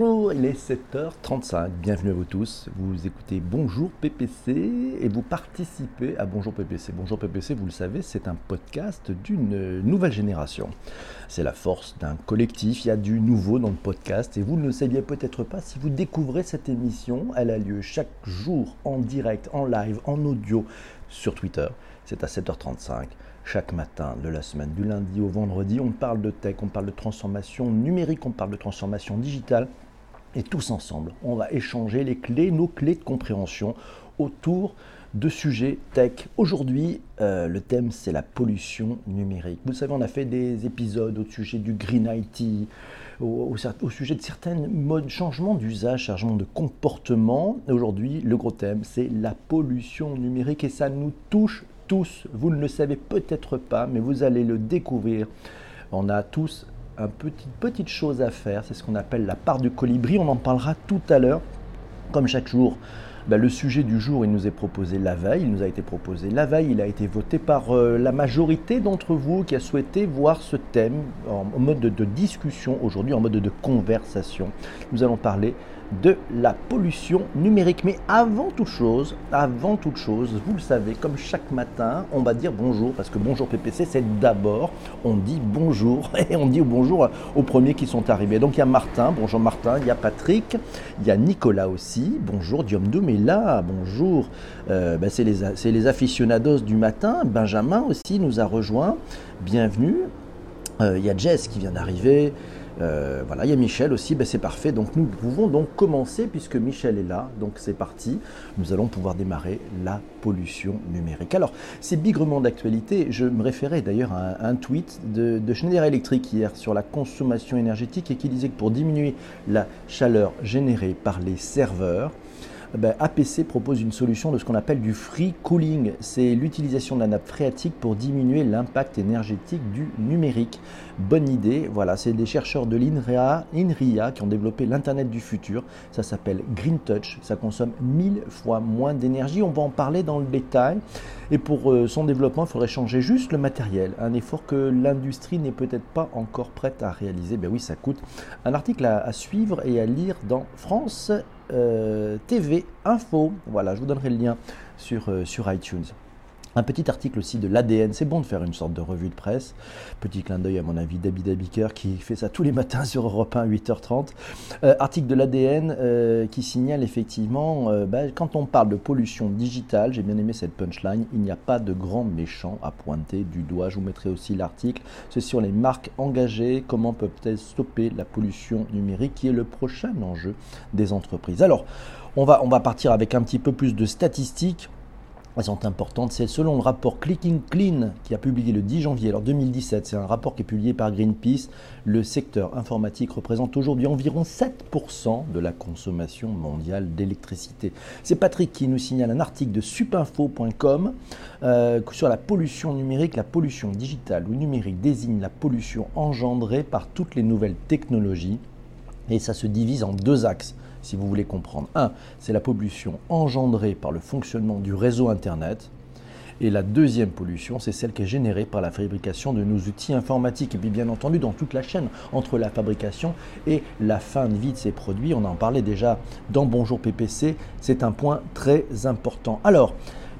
Bonjour, il est 7h35. Bienvenue à vous tous. Vous écoutez Bonjour PPC et vous participez à Bonjour PPC. Bonjour PPC, vous le savez, c'est un podcast d'une nouvelle génération. C'est la force d'un collectif. Il y a du nouveau dans le podcast et vous ne le saviez peut-être pas si vous découvrez cette émission. Elle a lieu chaque jour en direct, en live, en audio sur Twitter. C'est à 7h35 chaque matin de la semaine, du lundi au vendredi. On parle de tech, on parle de transformation numérique, on parle de transformation digitale. Et tous ensemble, on va échanger les clés, nos clés de compréhension autour de sujets tech. Aujourd'hui, euh, le thème, c'est la pollution numérique. Vous savez, on a fait des épisodes au sujet du Green IT, au, sujet de certains modes, changements d'usage, changements de comportement. Aujourd'hui, le gros thème, c'est la pollution numérique et ça nous touche tous. Vous ne le savez peut-être pas, mais vous allez le découvrir. On a tous une petite, petite chose à faire, c'est ce qu'on appelle la part du colibri, on en parlera tout à l'heure, comme chaque jour. Ben, le sujet du jour, il nous est proposé la veille, il nous a été proposé la veille, il a été voté par euh, la majorité d'entre vous qui a souhaité voir ce thème en, mode de, de discussion aujourd'hui, en mode de conversation. Nous allons parler de la pollution numérique. Mais avant toute chose, avant toute chose, vous le savez, comme chaque matin, on va dire bonjour, parce que bonjour PPC, c'est d'abord, on dit bonjour, et on dit bonjour aux premiers qui sont arrivés. Donc il y a Martin, bonjour Martin, il y a Patrick, il y a Nicolas aussi, bonjour Diomdoum est là, bonjour, euh, ben, c'est les, aficionados du matin, Benjamin aussi nous a rejoint, bienvenue, euh, il y a Jess qui vient d'arriver, euh, voilà, il y a Michel aussi, ben c'est parfait. Donc nous pouvons donc commencer puisque Michel est là. Donc c'est parti. Nous allons pouvoir démarrer la pollution numérique. Alors c'est bigrement d'actualité. Je me référais d'ailleurs à un, tweet de, de, Schneider Electric hier sur la consommation énergétique et qui disait que pour diminuer la chaleur générée par les serveurs, ben, APC propose une solution de ce qu'on appelle du free cooling. C'est l'utilisation de la nappe phréatique pour diminuer l'impact énergétique du numérique. Bonne idée, voilà, c'est des chercheurs de l'INRIA, INRIA qui ont développé l'Internet du futur. Ça s'appelle Green Touch, ça consomme 1000 fois moins d'énergie. On va en parler dans le détail. Et pour euh, son développement, il faudrait changer juste le matériel, un effort que l'industrie n'est peut-être pas encore prête à réaliser. Ben oui, ça coûte. Un article à suivre et à lire dans France TV Info. Voilà, je vous donnerai le lien sur, euh, iTunes. Un petit article aussi de l'ADN, c'est bon de faire une sorte de revue de presse. Petit clin d'œil à mon avis David Abiker qui fait ça tous les matins sur Europe 1 8h30. Euh, article de l'ADN qui signale effectivement, bah, quand on parle de pollution digitale, j'ai bien aimé cette punchline, il n'y a pas de grand méchant à pointer du doigt. Je vous mettrai aussi l'article. C'est sur les marques engagées, comment peuvent-elles stopper la pollution numérique qui est le prochain enjeu des entreprises. Alors, on va partir avec un petit peu plus de statistiques. Elles sont importantes. C'est selon le rapport Clicking Clean qui a publié le 10 janvier alors 2017. C'est un rapport qui est publié par Greenpeace. Le secteur informatique représente aujourd'hui environ 7% de la consommation mondiale d'électricité. C'est Patrick qui nous signale un article de supinfo.com euh, sur la pollution numérique. La pollution digitale ou numérique désigne la pollution engendrée par toutes les nouvelles technologies. Et ça se divise en deux axes si vous voulez comprendre. Un, c'est la pollution engendrée par le fonctionnement du réseau Internet. Et la deuxième pollution, c'est celle qui est générée par la fabrication de nos outils informatiques. Et puis bien entendu, dans toute la chaîne, entre la fabrication et la fin de vie de ces produits, on en parlait déjà dans Bonjour PPC, c'est un point très important. Alors,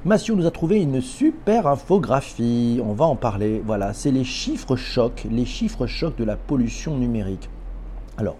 Mathieu nous a trouvé une super infographie, on va en parler. Voilà, c'est les chiffres chocs, les chiffres chocs de la pollution numérique. Alors,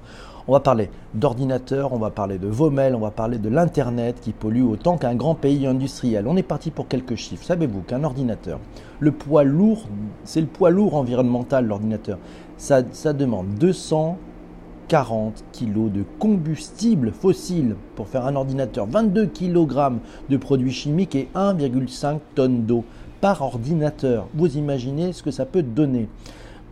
on va parler d'ordinateurs, on va parler de vos mails, on va parler de l'Internet qui pollue autant qu'un grand pays industriel. On est parti pour quelques chiffres. Savez-vous qu'un ordinateur, le poids lourd, c'est le poids lourd environnemental, l'ordinateur. Ça, ça demande 240 kg de combustible fossile pour faire un ordinateur, 22 kg de produits chimiques et 1,5 tonnes d'eau par ordinateur. Vous imaginez ce que ça peut donner.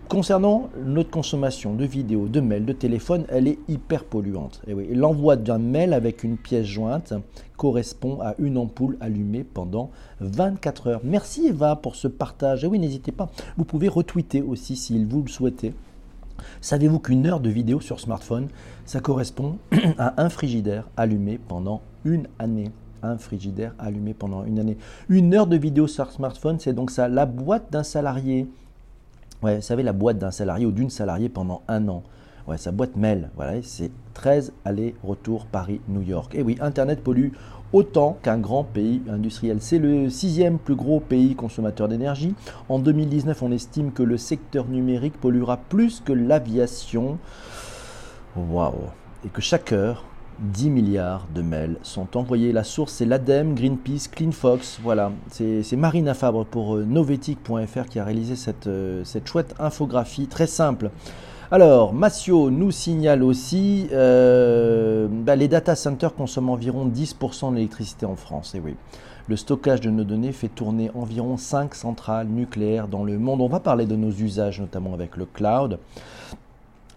Concernant notre consommation de vidéos, de mails, de téléphones, elle est hyper polluante. Oui, l'envoi d'un mail avec une pièce jointe correspond à une ampoule allumée pendant 24 heures. Merci Eva pour ce partage. Et oui, n'hésitez pas. Vous pouvez retweeter aussi si vous le souhaitez. Savez-vous qu'une heure de vidéo sur smartphone, ça correspond à un frigidaire allumé pendant une année? Un frigidaire allumé pendant une année. Une heure de vidéo sur smartphone, c'est donc ça, la boîte d'un salarié Ouais, vous savez, la boîte d'un salarié ou d'une salariée pendant un an. Ouais, sa boîte mail, voilà, c'est 13 allers-retours Paris-New York. Et oui, Internet pollue autant qu'un grand pays industriel. C'est le sixième plus gros pays consommateur d'énergie. En 2019, on estime que le secteur numérique polluera plus que l'aviation. Waouh Et que chaque heure, 10 milliards de mails sont envoyés. La source, c'est l'ADEME, Greenpeace, CleanFox. Voilà, c'est Marina Fabre pour euh, Novetic.fr qui a réalisé cette, euh, cette chouette infographie très simple. Alors, Massio nous signale aussi euh, bah, les data centers consomment environ 10% de l'électricité en France. Et oui, le stockage de nos données fait tourner environ 5 centrales nucléaires dans le monde. On va parler de nos usages, notamment avec le cloud.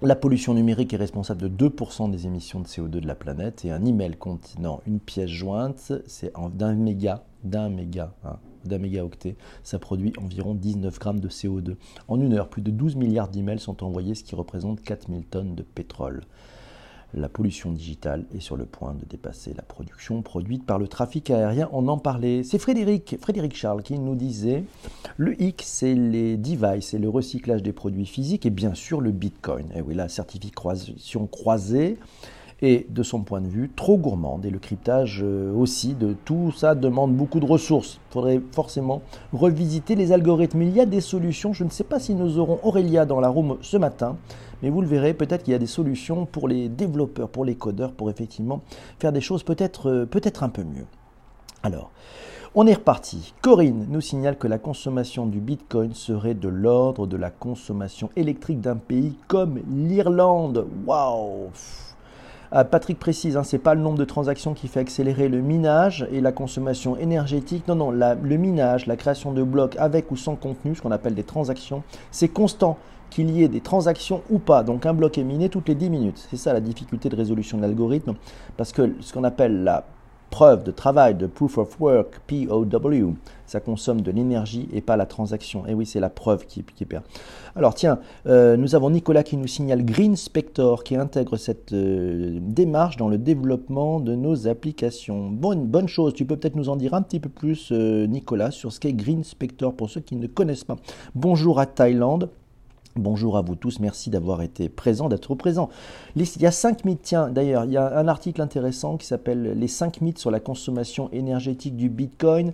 La pollution numérique est responsable de 2% des émissions de CO2 de la planète et un email contenant une pièce jointe, c'est d'un méga, d'un méga, hein, d'un mégaoctet, ça produit environ 19 grammes de CO2. En une heure, plus de 12 milliards d'emails sont envoyés, ce qui représente 4000 tonnes de pétrole. La pollution digitale est sur le point de dépasser la production produite par le trafic aérien. On en parlait. C'est Frédéric, Charles qui nous disait le hic, c'est les devices, c'est le recyclage des produits physiques et bien sûr le bitcoin. Et oui, la certification croisée et de son point de vue trop gourmande. Et le cryptage euh, aussi de tout ça demande beaucoup de ressources. Il faudrait forcément revisiter les algorithmes. Il y a des solutions. Je ne sais pas si nous aurons Aurélia dans la room ce matin, mais vous le verrez, peut-être qu'il y a des solutions pour les développeurs, pour les codeurs, pour effectivement faire des choses peut-être euh, peut-être un peu mieux. Alors, on est reparti. Corinne nous signale que la consommation du Bitcoin serait de l'ordre de la consommation électrique d'un pays comme l'Irlande. Waouh Patrick précise, hein, ce n'est pas le nombre de transactions qui fait accélérer le minage et la consommation énergétique. Non, non, le minage, la création de blocs avec ou sans contenu, ce qu'on appelle des transactions, c'est constant qu'il y ait des transactions ou pas. Donc un bloc est miné toutes les 10 minutes. C'est ça la difficulté de résolution de l'algorithme. Parce que ce qu'on appelle la preuve de travail, de proof of work, POW. Ça consomme de l'énergie et pas la transaction. Et oui, c'est la preuve qui, qui, perd. Alors tiens, euh, nous avons Nicolas qui nous signale Green Spector qui intègre cette euh, démarche dans le développement de nos applications. Bonne, bonne chose, tu peux peut-être nous en dire un petit peu plus, euh, Nicolas, sur ce qu'est Green Spector pour ceux qui ne connaissent pas. Bonjour à Thaïlande. Bonjour à vous tous, merci d'avoir été présents, d'être présents. Il y a cinq mythes, tiens d'ailleurs, il y a un article intéressant qui s'appelle Les cinq mythes sur la consommation énergétique du Bitcoin.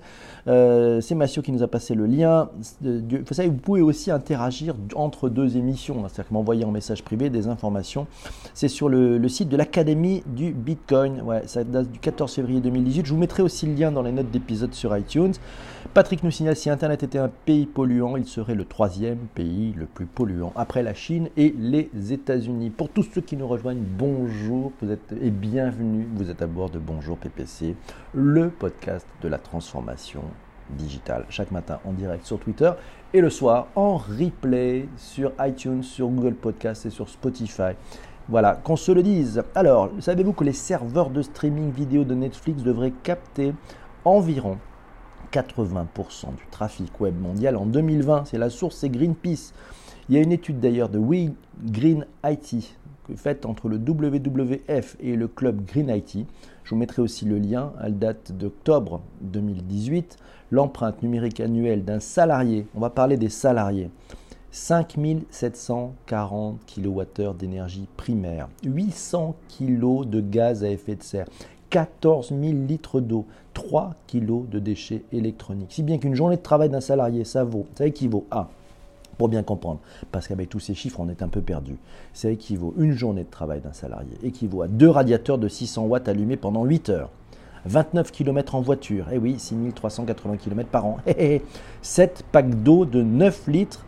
Euh, c'est Massio qui nous a passé le lien. Vous savez, vous pouvez aussi interagir entre deux émissions, hein, c'est-à-dire m'envoyer en message privé des informations. C'est sur le, site de l'Académie du Bitcoin, ça date du 14 février 2018. Je vous mettrai aussi le lien dans les notes d'épisode sur iTunes. Patrick nous signale si Internet était un pays polluant, il serait le troisième pays le plus polluant après la Chine et les États-Unis. Pour tous ceux qui nous rejoignent, bonjour vous êtes, et bienvenue. Vous êtes à bord de Bonjour PPC, le podcast de la transformation digitale. Chaque matin en direct sur Twitter et le soir en replay sur iTunes, sur Google Podcast et sur Spotify. Voilà, qu'on se le dise. Alors, savez-vous que les serveurs de streaming vidéo de Netflix devraient capter environ 80% du trafic web mondial en 2020 C'est la source, c'est Greenpeace. Il y a une étude d'ailleurs de We Green IT faite entre le WWF et le club Green IT. Je vous mettrai aussi le lien. Elle date d'octobre 2018. L'empreinte numérique annuelle d'un salarié, on va parler des salariés, 5740 kWh d'énergie primaire, 800 kg de gaz à effet de serre, 14 000 litres d'eau, 3 kg de déchets électroniques. Si bien qu'une journée de travail d'un salarié, ça vaut, ça équivaut à pour bien comprendre, parce qu'avec tous ces chiffres, on est un peu perdu. Ça équivaut, une journée de travail d'un salarié équivaut à deux radiateurs de 600 watts allumés pendant 8 heures. 29 km en voiture, eh oui, 6380 km par an. 7 packs d'eau de 9 litres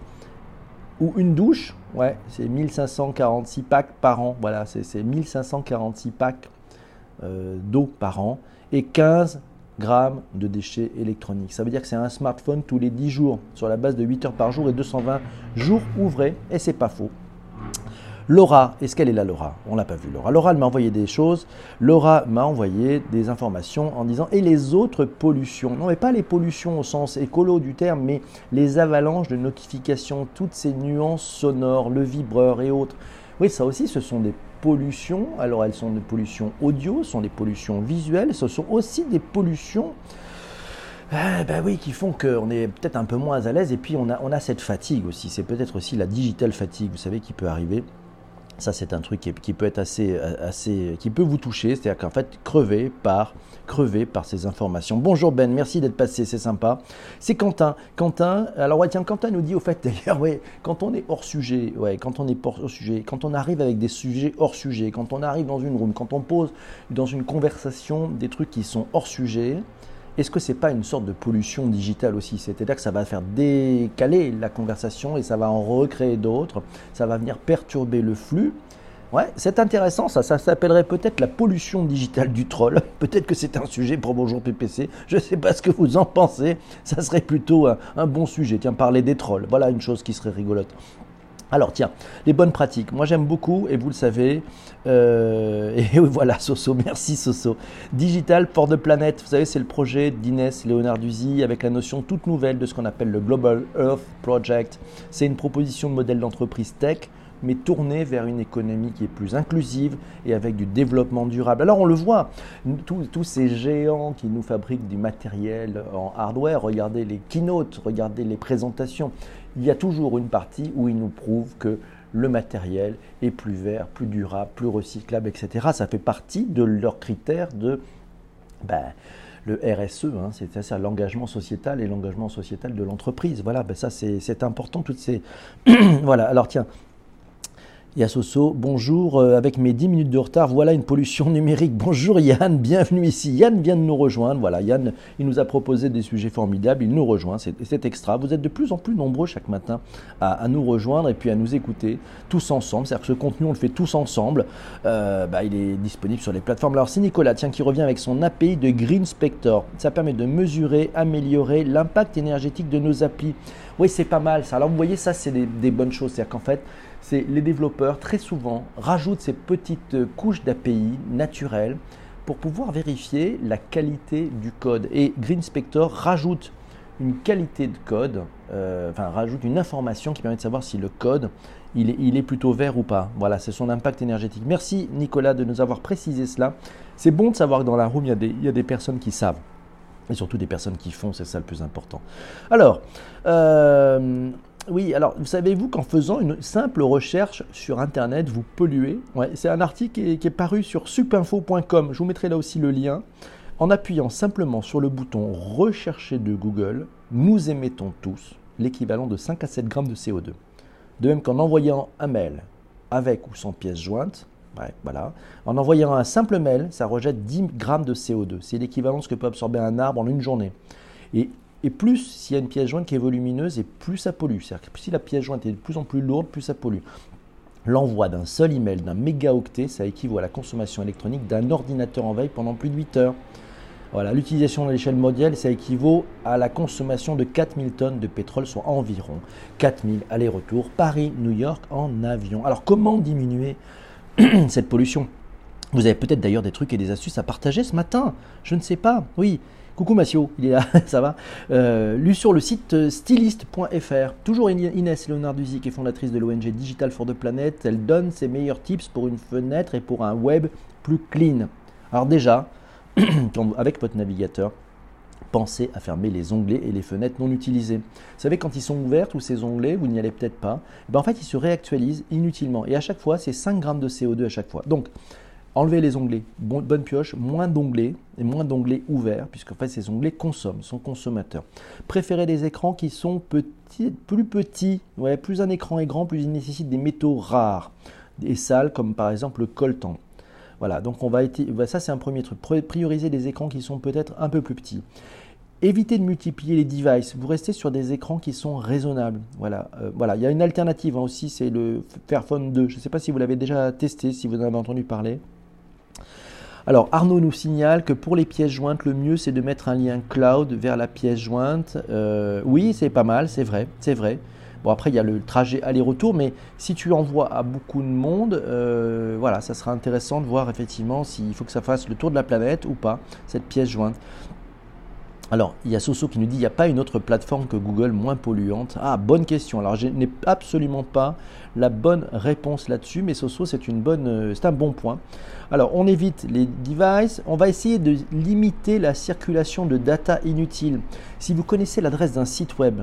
ou une douche, ouais, c'est 1546 packs par an. Voilà, c'est 1546 packs euh, d'eau par an et 15 grammes de déchets électroniques. Ça veut dire que c'est un smartphone tous les 10 jours, sur la base de 8 heures par jour et 220 jours ouvrés, et c'est pas faux. Laura, est-ce qu'elle est là Laura? On l'a pas vu Laura. Laura, m'a envoyé des choses. Laura m'a envoyé des informations en disant et les autres pollutions? Non mais pas les pollutions au sens écolo du terme, mais les avalanches de notifications, toutes ces nuances sonores, le vibreur et autres. Oui, ça aussi, ce sont des pollutions. Alors elles sont des pollutions audio, sont des pollutions visuelles, ce sont aussi des pollutions eh ben oui, qui font qu'on est peut-être un peu moins à l'aise et puis on a, on a cette fatigue aussi. C'est peut-être aussi la digital fatigue, vous savez, qui peut arriver. Ça, c'est un truc qui, peut être assez, qui peut vous toucher, c'est-à-dire qu'en fait, crever par, crever par ces informations. Bonjour Ben, merci d'être passé, c'est sympa. C'est Quentin. Quentin, alors ouais, tiens, Quentin nous dit au fait d'ailleurs, quand on est hors sujet, quand on est hors sujet, quand on arrive avec des sujets hors sujet, quand on arrive dans une room, quand on pose dans une conversation des trucs qui sont hors sujet, est-ce que ce n'est pas une sorte de pollution digitale aussi? C'est-à-dire que ça va faire décaler la conversation et ça va en recréer d'autres, ça va venir perturber le flux. Ouais, c'est intéressant ça, s'appellerait peut-être la pollution digitale du troll. Peut-être que c'est un sujet pour Bonjour PPC, je ne sais pas ce que vous en pensez, ça serait plutôt un, un bon sujet. Tiens, parler des trolls, voilà une chose qui serait rigolote. Alors tiens, les bonnes pratiques. Moi j'aime beaucoup, et vous le savez, euh, et voilà Soso, merci Soso. Digital for the Planet, vous savez c'est le projet d'Inès Leonarduzzi avec la notion toute nouvelle de ce qu'on appelle le Global Earth Project. C'est une proposition de modèle d'entreprise tech mais tournée vers une économie qui est plus inclusive et avec du développement durable. Alors on le voit, tous, ces géants qui nous fabriquent du matériel en hardware, regardez les keynotes, regardez les présentations, il y a toujours une partie où ils nous prouvent que le matériel est plus vert, plus durable, plus recyclable, etc. Ça fait partie de leurs critères de ben, le RSE, hein, c'est l'engagement sociétal et l'engagement sociétal de l'entreprise. Voilà, ben ça c'est important, toutes ces... voilà, alors tiens, Soso, bonjour, euh, avec mes 10 minutes de retard, voilà une pollution numérique. Bonjour Yann, bienvenue ici. Yann vient de nous rejoindre, voilà, Yann, il nous a proposé des sujets formidables, il nous rejoint, c'est extra. Vous êtes de plus en plus nombreux chaque matin à, nous rejoindre et puis à nous écouter tous ensemble. C'est-à-dire que ce contenu, on le fait tous ensemble. Euh, bah, il est disponible sur les plateformes. Alors c'est Nicolas, tiens, qui revient avec son API de Green Spector. Ça permet de mesurer, améliorer l'impact énergétique de nos applis. Oui, c'est pas mal ça. Alors vous voyez, ça, c'est des, bonnes choses. C'est-à-dire qu'en fait, c'est les développeurs très souvent rajoutent ces petites couches d'API naturelles pour pouvoir vérifier la qualité du code. Et GreenSpector rajoute une qualité de code, euh, enfin rajoute une information qui permet de savoir si le code il est, plutôt vert ou pas. Voilà, c'est son impact énergétique. Merci Nicolas de nous avoir précisé cela. C'est bon de savoir que dans la room, il y a des personnes qui savent. Et surtout des personnes qui font, c'est ça le plus important. Alors, euh, oui, alors vous savez-vous qu'en faisant une simple recherche sur Internet, vous polluez C'est un article qui est, paru sur supinfo.com. Je vous mettrai là aussi le lien. En appuyant simplement sur le bouton Rechercher de Google, nous émettons tous l'équivalent de 5 à 7 grammes de CO2. De même qu'en envoyant un mail avec ou sans pièce jointe, voilà. En envoyant un simple mail, ça rejette 10 grammes de CO2. C'est l'équivalent de ce que peut absorber un arbre en une journée. Et et plus s'il y a une pièce jointe qui est volumineuse, et plus ça pollue. C'est-à-dire que si la pièce jointe est de plus en plus lourde, plus ça pollue. L'envoi d'un seul email d'un mégaoctet, ça équivaut à la consommation électronique d'un ordinateur en veille pendant plus de 8 heures. Voilà, l'utilisation à l'échelle mondiale, ça équivaut à la consommation de 4000 tonnes de pétrole, soit environ 4000 allers-retours Paris-New York en avion. Alors comment diminuer cette pollution Vous avez peut-être d'ailleurs des trucs et des astuces à partager ce matin. Je ne sais pas. Oui, Coucou Massio, il est là, ça va euh, sur le site euh, styliste.fr. Toujours Inès Leonarduzzi, qui est fondatrice de l'ONG Digital for the Planet. Elle donne ses meilleurs tips pour une fenêtre et pour un web plus clean. Alors déjà, avec votre navigateur, pensez à fermer les onglets et les fenêtres non utilisées. Vous savez, quand ils sont ouverts, tous ces onglets, vous n'y allez peut-être pas, eh ben en fait, ils se réactualisent inutilement. Et à chaque fois, c'est 5 grammes de CO2 à chaque fois. Donc, Enlever les onglets, bonne pioche, moins d'onglets et moins d'onglets ouverts, puisqu'en fait ces onglets consomment, sont consommateurs. Préférez des écrans qui sont plus petits. Ouais, plus un écran est grand, plus il nécessite des métaux rares et sales, comme par exemple le coltan. Voilà, donc on va ça c'est un premier truc. Prioriser des écrans qui sont peut-être un peu plus petits. Évitez de multiplier les devices. Vous restez sur des écrans qui sont raisonnables. Voilà, euh, voilà. Il y a une alternative hein, aussi, c'est le Fairphone 2. Je ne sais pas si vous l'avez déjà testé, si vous en avez entendu parler. Alors Arnaud nous signale que pour les pièces jointes, le mieux c'est de mettre un lien cloud vers la pièce jointe. Euh, oui, c'est pas mal, c'est vrai, c'est vrai. Bon après il y a le trajet aller-retour, mais si tu envoies à beaucoup de monde, euh, voilà, ça sera intéressant de voir effectivement s'il faut que ça fasse le tour de la planète ou pas cette pièce jointe. Alors, il y a Soso qui nous dit il n'y a pas une autre plateforme que Google moins polluante. Ah, bonne question. Alors, je n'ai absolument pas la bonne réponse là-dessus, mais Soso, c'est euh, c'est un bon point. Alors, on évite les devices. On va essayer de limiter la circulation de data inutile. Si vous connaissez l'adresse d'un site web,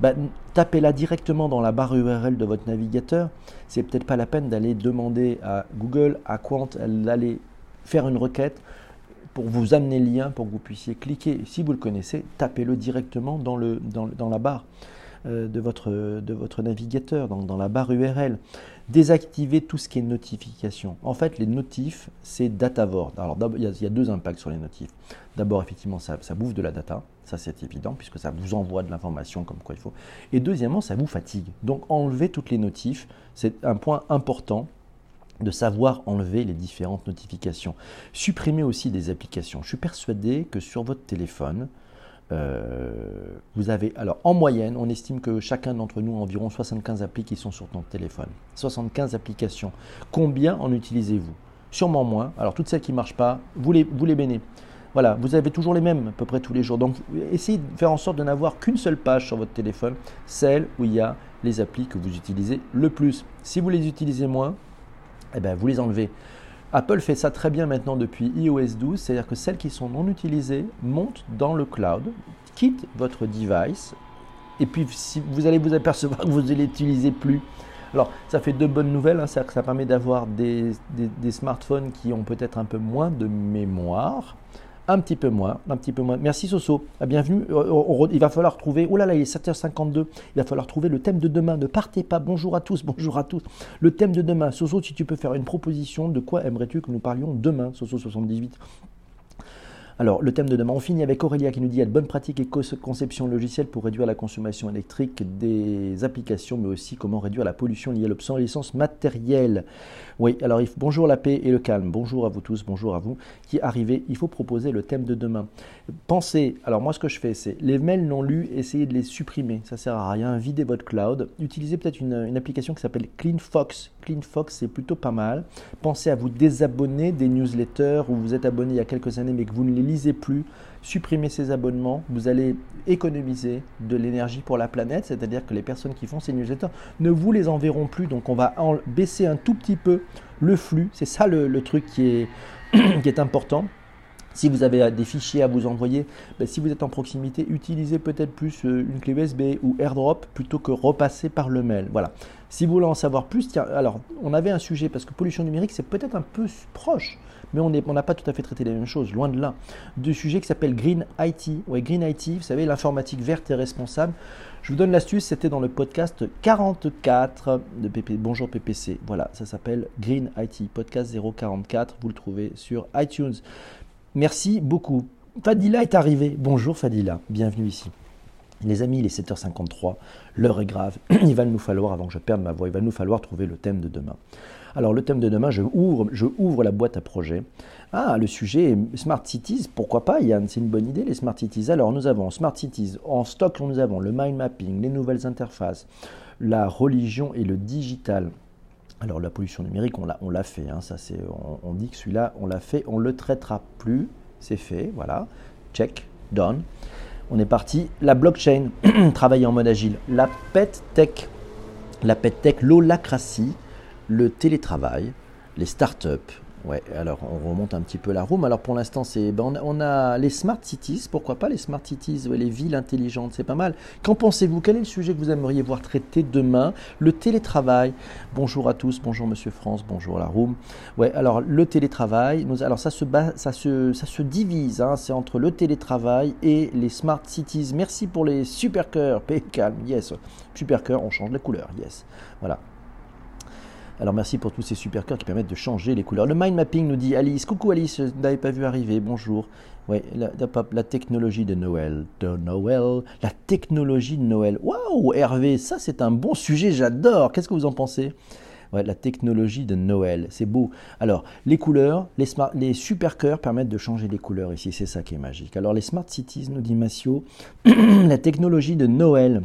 bah, tapez-la directement dans la barre URL de votre navigateur. C'est peut-être pas la peine d'aller demander à Google, à Quant, d'aller faire une requête pour vous amener le lien pour que vous puissiez cliquer. Si vous le connaissez, tapez-le directement dans, le, dans, la barre euh, de, votre, de votre navigateur, dans, dans la barre URL. Désactivez tout ce qui est notification. En fait, les notifs, c'est Datavord. Alors, il y, a deux impacts sur les notifs. D'abord, effectivement, ça, ça, bouffe de la data. Ça, c'est évident, puisque ça vous envoie de l'information comme quoi il faut. Et deuxièmement, ça vous fatigue. Donc, enlevez toutes les notifs. C'est un point important de savoir enlever les différentes notifications. Supprimez aussi des applications. Je suis persuadé que sur votre téléphone, euh, vous avez, alors en moyenne, on estime que chacun d'entre nous a environ 75 applis qui sont sur ton téléphone. 75 applications. Combien en utilisez-vous? Sûrement moins. Alors toutes celles qui ne marchent pas, vous les, vous. Voilà, vous avez toujours les mêmes à peu près tous les jours. Donc essayez de faire en sorte de n'avoir qu'une seule page sur votre téléphone, celle où il y a les applis que vous utilisez le plus. Si vous les utilisez moins, eh ben, vous les enlevez. Apple fait ça très bien maintenant depuis iOS 12, c'est-à-dire que celles qui sont non utilisées montent dans le cloud, quittent votre device, et puis si vous allez vous apercevoir que vous ne l'utilisez plus. Alors ça fait deux bonnes nouvelles, hein, c'est-à-dire que ça permet d'avoir des, smartphones qui ont peut-être un peu moins de mémoire, un petit peu moins, un petit peu moins. Merci Soso, bienvenue. Euh, il va falloir trouver, oh là là, il est 7h52, il va falloir trouver le thème de demain. Ne partez pas, bonjour à tous, bonjour à tous. Le thème de demain, Soso, si tu peux faire une proposition, de quoi aimerais-tu que nous parlions demain, Soso 78 alors, le thème de demain, on finit avec Aurélia qui nous dit il y de bonnes pratiques et conception logicielle pour réduire la consommation électrique des applications, mais aussi comment réduire la pollution liée à l'obsolescence matérielle. Oui, alors bonjour la paix et le calme. Bonjour à vous tous, bonjour à vous qui arrivez. Il faut proposer le thème de demain. Pensez, alors moi ce que je fais, c'est les mails non lus, essayez de les supprimer. Ça sert à rien. Videz votre cloud. Utilisez peut-être une, une, application qui s'appelle CleanFox. CleanFox, c'est plutôt pas mal. Pensez à vous désabonner des newsletters où vous êtes abonné il y a quelques années mais que vous ne les lisez plus supprimez ces abonnements, vous allez économiser de l'énergie pour la planète, c'est-à-dire que les personnes qui font ces newsletters ne vous les enverront plus, donc on va baisser un tout petit peu le flux, c'est ça le, truc qui est, qui est important. Si vous avez des fichiers à vous envoyer, ben, si vous êtes en proximité, utilisez peut-être plus euh, une clé USB ou AirDrop plutôt que repasser par le mail. Voilà. Si vous voulez en savoir plus, tiens, alors on avait un sujet parce que pollution numérique c'est peut-être un peu proche mais on n'a pas tout à fait traité les mêmes choses, loin de là. De sujet qui s'appelle Green IT. Ouais, Green IT, vous savez, l'informatique verte et responsable. Je vous donne l'astuce, c'était dans le podcast 44 de PP, Bonjour PPC. Voilà, ça s'appelle Green IT, podcast 044. Vous le trouvez sur iTunes. Merci beaucoup. Fadila est arrivé. Bonjour Fadila, bienvenue ici. Les amis, il est 7h53, l'heure est grave. Il va nous falloir, avant que je perde ma voix, il va nous falloir trouver le thème de demain. Alors le thème de demain, je ouvre, je ouvre la boîte à projets. Ah, le sujet est Smart Cities, pourquoi pas Yann, c'est une bonne idée les Smart Cities. Alors nous avons Smart Cities, en stock nous avons le mind mapping, les nouvelles interfaces, la religion et le digital. Alors la pollution numérique, on l'a, fait, hein, on, dit que celui-là, on l'a fait, on le traitera plus, c'est fait, voilà, check, done. On est parti. La blockchain, travailler en mode agile. La pet tech, la pet tech, l'holacratie, le télétravail, les startups. Ouais, alors on remonte un petit peu la room. Alors pour l'instant, c'est ben on, a, les smart cities, pourquoi pas les smart cities, les villes intelligentes, c'est pas mal. Qu'en pensez-vous? Quel est le sujet que vous aimeriez voir traité demain? Le télétravail. Bonjour à tous, bonjour Monsieur France, bonjour la room. Ouais, alors le télétravail, nous, alors ça se, ça se, ça se divise, hein, c'est entre le télétravail et les smart cities. Merci pour les super cœurs, calme, yes, super cœur, on change les couleurs, yes, voilà. Alors merci pour tous ces super cœurs qui permettent de changer les couleurs. Le mind mapping nous dit Alice, coucou Alice, je n'avais pas vu arriver, bonjour. Oui, la, technologie de Noël, de Noël, la technologie de Noël. Waouh, Hervé, ça c'est un bon sujet, j'adore. Qu'est-ce que vous en pensez? Ouais, la technologie de Noël, c'est beau. Alors, les couleurs, les, les super cœurs permettent de changer les couleurs ici, c'est ça qui est magique. Alors, les smart cities, nous dit Massio, la technologie de Noël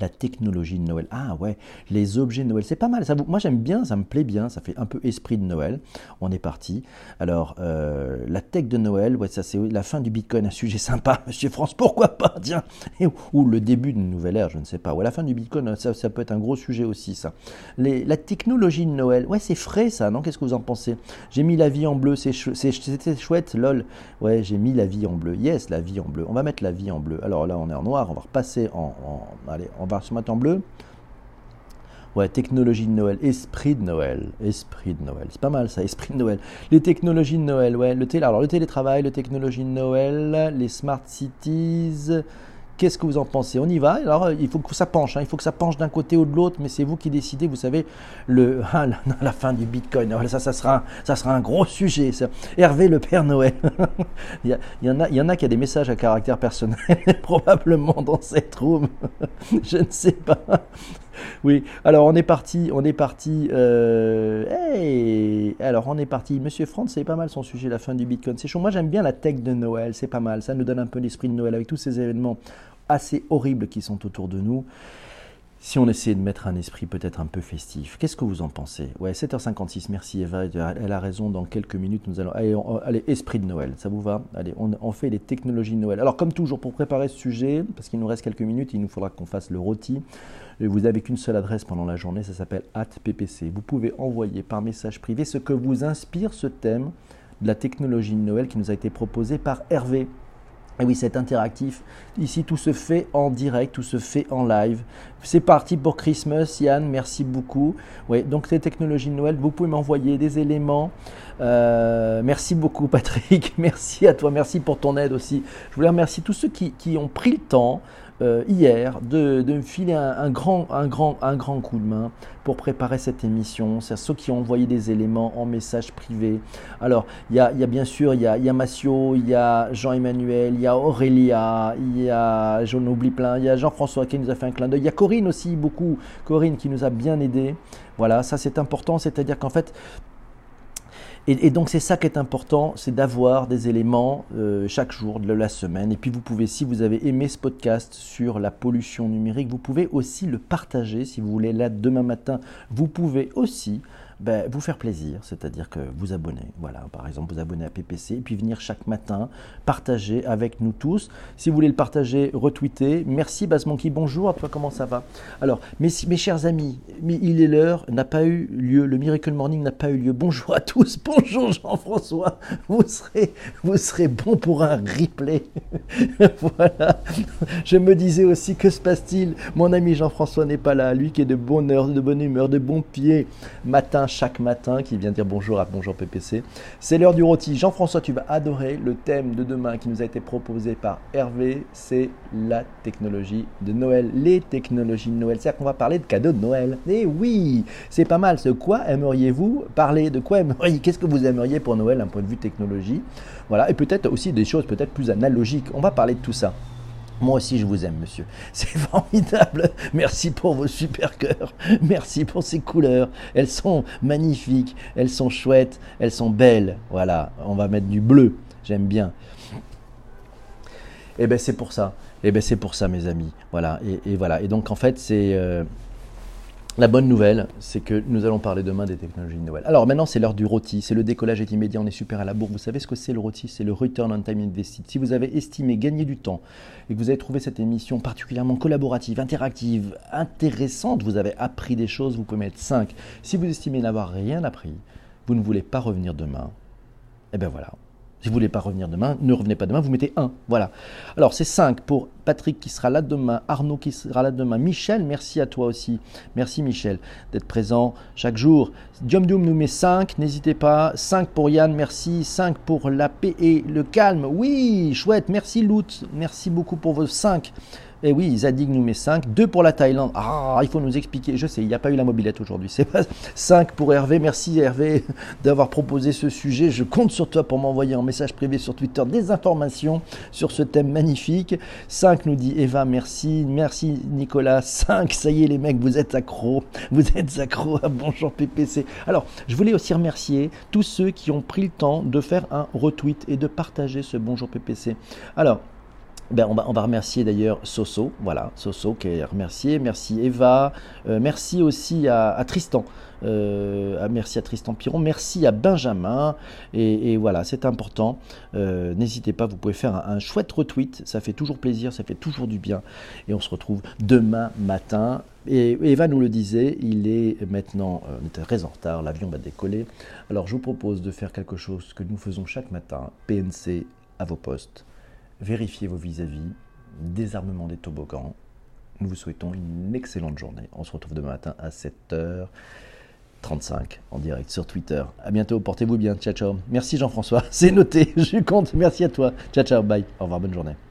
la technologie de Noël. Ah ouais, les objets de Noël, c'est pas mal. Ça, moi j'aime bien, ça me plaît bien, ça fait un peu esprit de Noël. On est parti. Alors, euh, la tech de Noël, ouais, ça c'est la fin du Bitcoin, un sujet sympa, Monsieur France, pourquoi pas, tiens. Ou le début d'une nouvelle ère, je ne sais pas. Ouais, la fin du Bitcoin, ça, ça peut être un gros sujet aussi, ça. La technologie de Noël, ouais, c'est frais ça, non? Qu'est-ce que vous en pensez? J'ai mis la vie en bleu, c'était chouette, lol. Ouais, j'ai mis la vie en bleu. Yes, la vie en bleu. On va mettre la vie en bleu. Alors là, on est en noir, on va repasser en, en allez, On va se mettre en bleu. Ouais, technologie de Noël, esprit de Noël, esprit de Noël, c'est pas mal ça, esprit de Noël. Les technologies de Noël, ouais, le, alors, le télétravail, les technologies de Noël, les smart cities, Qu'est-ce que vous en pensez? On y va. Alors, euh, il faut que ça penche. Hein. Il faut que ça penche d'un côté ou de l'autre, mais c'est vous qui décidez. Vous savez, le, ah, la, fin du Bitcoin. ça, ça sera, ça sera un gros sujet. Hervé le Père Noël. il, y en a, il y en a qui a des messages à caractère personnel, probablement dans cette room. Je ne sais pas. Oui, alors on est parti, on est parti. Euh, alors on est parti. Monsieur Franck, c'est pas mal son sujet, la fin du Bitcoin. C'est chaud. Moi j'aime bien la tech de Noël, c'est pas mal. Ça nous donne un peu l'esprit de Noël avec tous ces événements assez horribles qui sont autour de nous. Si on essaie de mettre un esprit peut-être un peu festif, qu'est-ce que vous en pensez? Ouais, 7h56, merci Eva, elle a raison, dans quelques minutes nous allons... Allez, esprit de Noël, ça vous va? Allez, on, on, fait les technologies de Noël. Alors comme toujours, pour préparer ce sujet, parce qu'il nous reste quelques minutes, il nous faudra qu'on fasse le rôti, vous n'avez qu'une seule adresse pendant la journée, ça s'appelle ppc. Vous pouvez envoyer par message privé ce que vous inspire ce thème de la technologie de Noël qui nous a été proposé par Hervé. Et oui, c'est interactif. Ici, tout se fait en direct, tout se fait en live. C'est parti pour Christmas, Yann, merci beaucoup. Oui, donc ces technologies de Noël, vous pouvez m'envoyer des éléments. Euh, merci beaucoup, Patrick. Merci à toi, merci pour ton aide aussi. Je voulais remercier tous ceux qui, qui ont pris le temps euh, hier de, me filer un, grand, un, grand, un grand coup de main pour préparer cette émission. C'est ceux qui ont envoyé des éléments en message privé. Alors, il y a, y a, bien sûr, il y a, Massio, il y a Jean-Emmanuel, il y a Aurélia, il y a, plein, il y a Jean-François qui nous a fait un clin d'œil, il y a Corinne aussi, beaucoup, Corinne qui nous a bien aidé. Voilà, ça c'est important, c'est-à-dire qu'en fait, et, donc c'est ça qui est important, c'est d'avoir des éléments euh, chaque jour de la semaine. Et puis vous pouvez, si vous avez aimé ce podcast sur la pollution numérique, vous pouvez aussi le partager. Si vous voulez, là, demain matin, vous pouvez aussi ben, vous faire plaisir, c'est-à-dire que vous abonner, voilà, par exemple vous abonner à PPC, et puis venir chaque matin partager avec nous tous. Si vous voulez le partager, retweeter. Merci Monkey, bonjour. À toi, comment ça va? Alors, mes, mes chers amis, il est l'heure, n'a pas eu lieu, le Miracle Morning n'a pas eu lieu. Bonjour à tous, bonjour Jean-François, vous serez, vous serez bon pour un replay. voilà, je me disais aussi, que se passe-t-il? Mon ami Jean-François n'est pas là, lui qui est de bonne heure, de bonne humeur, de bon pied, matin chaque matin qui vient dire bonjour à Bonjour PPC. C'est l'heure du rôti. Jean-François, tu vas adorer le thème de demain qui nous a été proposé par Hervé. C'est la technologie de Noël. Les technologies de Noël. C'est-à-dire qu'on va parler de cadeaux de Noël. Eh oui, c'est pas mal. De quoi aimeriez-vous parler De quoi aimeriez Qu'est-ce que vous aimeriez pour Noël d'un point de vue technologie? Voilà. Et peut-être aussi des choses peut-être plus analogiques. On va parler de tout ça. Moi aussi, je vous aime, monsieur. C'est formidable. Merci pour vos super cœurs. Merci pour ces couleurs. Elles sont magnifiques. Elles sont chouettes. Elles sont belles. Voilà. On va mettre du bleu. J'aime bien. Et eh ben, c'est pour ça. Et eh ben, c'est pour ça, mes amis. Voilà. Et, voilà. Et donc, en fait, c'est. Euh, la bonne nouvelle, c'est que nous allons parler demain des technologies Noël. Alors maintenant, c'est l'heure du rôti, c'est le décollage est immédiat, on est super à la bourre. Vous savez ce que c'est le rôti? C'est le Return on Time Invested. Si vous avez estimé gagner du temps et que vous avez trouvé cette émission particulièrement collaborative, interactive, intéressante, vous avez appris des choses, vous pouvez mettre 5. Si vous estimez n'avoir rien appris, vous ne voulez pas revenir demain, eh bien voilà, si vous ne voulez pas revenir demain, ne revenez pas demain, vous mettez 1. Voilà. Alors c'est 5 pour Patrick qui sera là demain, Arnaud qui sera là demain, Michel, merci à toi aussi. Merci Michel d'être présent chaque jour. Diom nous met 5, n'hésitez pas. 5 pour Yann, merci. 5 pour la paix et le calme. Oui, chouette, merci Loot. Merci beaucoup pour vos 5. Et eh oui, Zadig nous met 5. 2 pour la Thaïlande. Ah, il faut nous expliquer. Je sais, il n'y a pas eu la mobilette aujourd'hui. C'est pas 5 pour Hervé. Merci Hervé d'avoir proposé ce sujet. Je compte sur toi pour m'envoyer en message privé sur Twitter des informations sur ce thème magnifique. 5 nous dit Eva, merci. Merci Nicolas. 5, ça y est les mecs, vous êtes accros. Vous êtes accros à Bonjour PPC. Alors, je voulais aussi remercier tous ceux qui ont pris le temps de faire un retweet et de partager ce Bonjour PPC. Alors, ben, on, va, remercier d'ailleurs Soso, voilà, Soso qui est remercié. Merci Eva, euh, merci aussi à, Tristan. Euh, merci à Tristan Piron, merci à Benjamin, et, voilà, c'est important. Euh, n'hésitez pas, vous pouvez faire un, chouette retweet, ça fait toujours plaisir, ça fait toujours du bien, et on se retrouve demain matin. Et Eva nous le disait, il est maintenant, on était très en retard, l'avion va décoller. Alors je vous propose de faire quelque chose que nous faisons chaque matin, PNC à vos postes vérifiez vos vis-à-vis, désarmement des toboggans, nous vous souhaitons une excellente journée. On se retrouve demain matin à 7h35 en direct sur Twitter. À bientôt, portez-vous bien. Ciao, ciao. Merci Jean-François, c'est noté, je compte. Merci à toi. Ciao, ciao, bye. Au revoir, bonne journée.